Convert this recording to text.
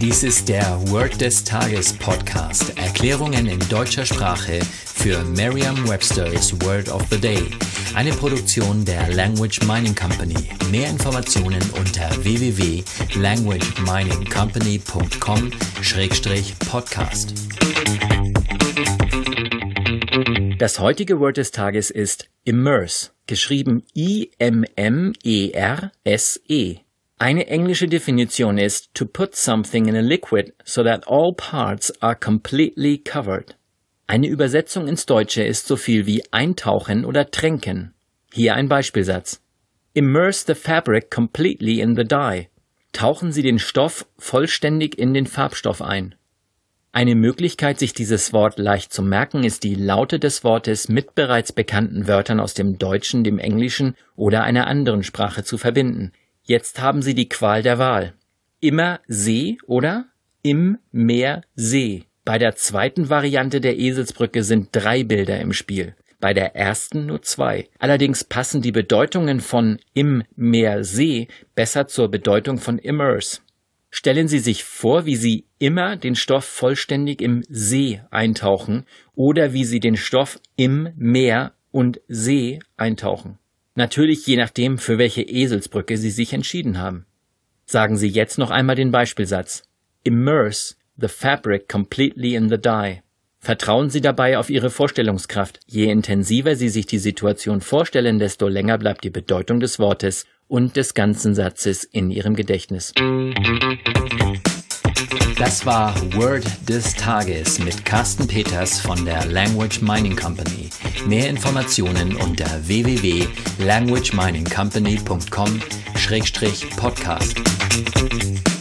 Dies ist der Word des Tages Podcast. Erklärungen in deutscher Sprache für Merriam-Webster's Word of the Day. Eine Produktion der Language Mining Company. Mehr Informationen unter www.languageminingcompany.com-podcast. Das heutige Word des Tages ist immerse, geschrieben I-M-M-E-R-S-E. -E. Eine englische Definition ist to put something in a liquid so that all parts are completely covered. Eine Übersetzung ins Deutsche ist so viel wie eintauchen oder tränken. Hier ein Beispielsatz. Immerse the fabric completely in the dye. Tauchen Sie den Stoff vollständig in den Farbstoff ein. Eine Möglichkeit, sich dieses Wort leicht zu merken, ist die Laute des Wortes mit bereits bekannten Wörtern aus dem Deutschen, dem Englischen oder einer anderen Sprache zu verbinden. Jetzt haben Sie die Qual der Wahl. Immer See oder im Meer See. Bei der zweiten Variante der Eselsbrücke sind drei Bilder im Spiel. Bei der ersten nur zwei. Allerdings passen die Bedeutungen von im Meer See besser zur Bedeutung von immerse. Stellen Sie sich vor, wie Sie immer den Stoff vollständig im See eintauchen oder wie Sie den Stoff im Meer und See eintauchen. Natürlich je nachdem, für welche Eselsbrücke Sie sich entschieden haben. Sagen Sie jetzt noch einmal den Beispielsatz. Immerse the fabric completely in the dye. Vertrauen Sie dabei auf Ihre Vorstellungskraft. Je intensiver Sie sich die Situation vorstellen, desto länger bleibt die Bedeutung des Wortes und des ganzen Satzes in Ihrem Gedächtnis. Das war Word des Tages mit Carsten Peters von der Language Mining Company. Mehr Informationen unter www.languageminingcompany.com-podcast.